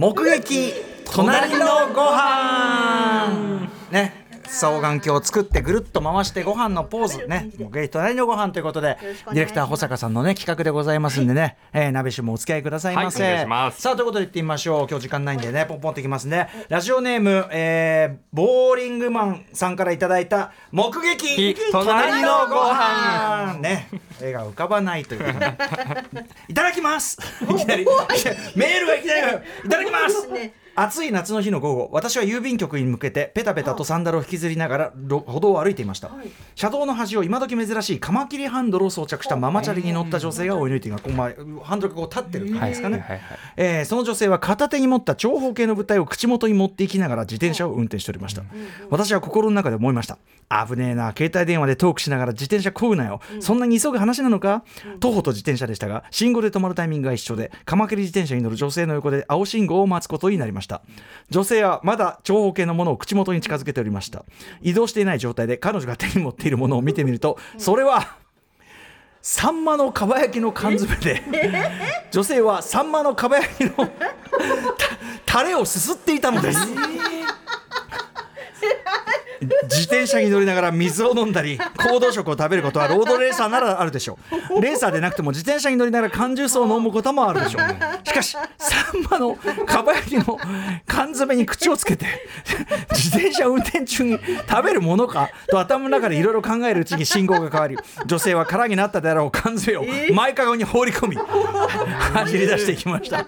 目撃隣のご飯。ね。双眼鏡を作ってぐるっと回してご飯のポーズ。ね。目撃隣のご飯ということでディレクター保坂さんのね企画でございますんでね、えー、鍋師もお付き合いくださいませ、はい。お願いします。さあということで言ってみましょう。今日時間ないんでねポンポンってきますねラジオネーム、えー、ボーリングマンさんからいただいた目撃。隣のご飯。ね。絵が浮かばないという いただきます。いきなり。メールがいきなり。いただきます暑い夏の日の午後私は郵便局に向けてペタペタとサンダルを引きずりながらろ歩道を歩いていました、車道の端を今時珍しいカマキリハンドルを装着したママチャリに乗った女性が追い抜いていますハンドルがこう立ってる感じですかね、はいはいはいえーその女性は片手に持った長方形の物体を口元に持っていきながら自転車を運転しておりました、私は心の中で思いました。危ねえな携帯電話でトークしながら自転車こぐなよ、そんなに急ぐ話なのか、徒歩と自転車でしたが信号で止まるタイミングが一緒でカマキリ自転車に乗る女性の横で青信号を待つことになりました女性はまだ長方形のものを口元に近づけておりました。移動していない状態で彼女が手に持っているものを見てみるとそれはサンマのかば焼きの缶詰で女性はサンマのかば焼きのたタレをすすっていたのです自転車に乗りながら水を飲んだり行動食を食べることはロードレーサーならあるでしょう。レーサーでなくても自転車に乗りながら缶ジュースを飲むこともあるでしょうしかしサンマのかば焼きの缶詰に口をつけて自転車運転中に食べるものかと頭の中でいろいろ考えるうちに信号が変わり女性は空になったであろう缶詰を前かごに放り込み走り出していきました。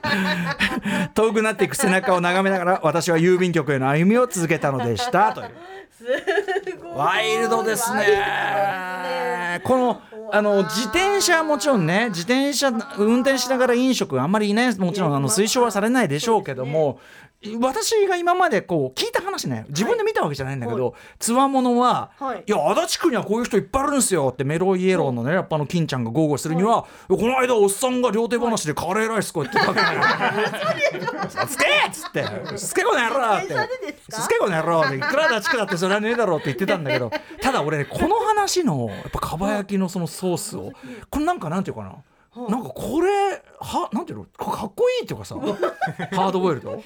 遠くなっていく背中を眺めながら私は郵便局への歩みを続けたのでした。というワイルドですね。このあの自転車はもちろんね自転車運転しながら飲食あんまりねもちろんあの推奨はされないでしょうけども。私が今までこう聞いた話ね自分で見たわけじゃないんだけどつわものは、はい。いや足立区にはこういう人いっぱいあるんですよってメロイエローのねやっぱあの金ちゃんが豪語するには、この間おっさんが両手話でカレーライスこうやって食べて「つけ!」っつって「つけこの野郎!」って。すけこの野郎っていくらだちくだってそれはねえだろうって言ってたんだけど。ただ俺ねこの話のやっぱかば焼きのそのソースを これなんかなんていうかななんかこれはなんていうの？かかっこいいっていうかさ ハードボイルド？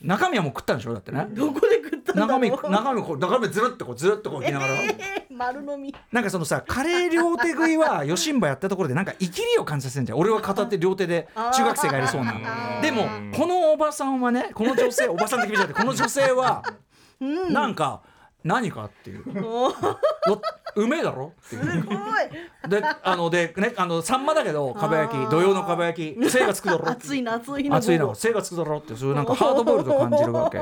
中身はもう食ったんでしょ？だってね。どこで食ったんだろ中身う。中身こう中身ずるっとこうずるっとこういきながら。えー丸飲み。なんかそのさカレー両手食いは ヨシンバやったところでなんか生きりを感じさせるんじゃん。俺は片手両手で中学生がやりそうな。でもこのおばさんはねこの女性おばさんって決めちゃってこの女性はなんか何かっていううめえだろ？っていうすごい。であのでねあのサンマだけどかば焼き土曜のかば焼き精がつくだろ？暑いな暑いな。熱いな精がつくだろってそういうなんかハードボイルド感じるわけ。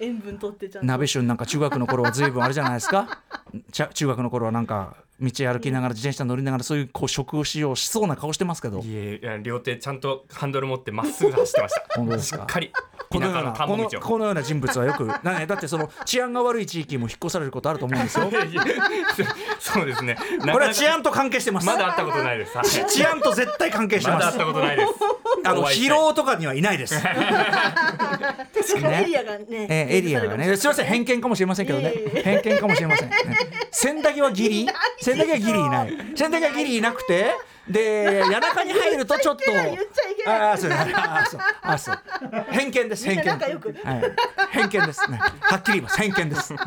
塩分取ってちゃんと。鍋旬なんか中学の頃は随分あれじゃないですか？ちゃ中学の頃はなんか道歩きながら自転車乗りながらそういうこう食をしようしそうな顔してますけど。いえいや両手ちゃんとハンドル持ってまっすぐ走ってました。本当ですか？しっかりこのようなこのこのような人物はよく だってその治安が悪い地域も引っ越されることあると思うんですよ。そうですね。これは治安と関係してます。まだ会ったことないです。はい。治安と絶対関係してます。まだ会ったことないです。あの疲労とかにはいないです。確かに。エリアがね。えーエリアがね。すいません偏見かもしれませんけどね。偏見かもしれません。ね千駄木はギリ千駄木はギリいない。千駄木はギリいなくてで谷中に入るとちょっとけ。ないああそうあーそう。あーそう。偏見です偏見。はい、偏見です。ね。はっきり言います。偏見です。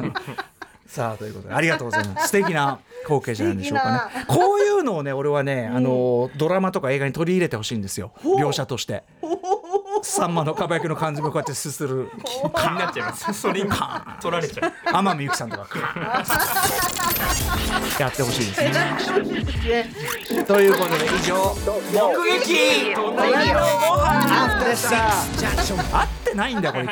さあということでありがとうございます。素敵な光景じゃないでしょうかね。こういうのをね俺はね、あのドラマとか映画に取り入れてほしいんですよ。描写としてさんまのかば焼きの缶詰をこうやってすする。気になっちゃいます。それに取られちゃう。天海祐希さんとかやってほしいですね。ということで以上目撃。隣のご飯でした。合ってないんだよこれ。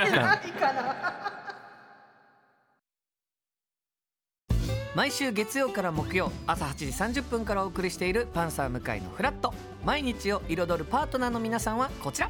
毎週月曜から木曜朝8時30分からお送りしている「パンサー向井のフラット」毎日を彩るパートナーの皆さんはこちら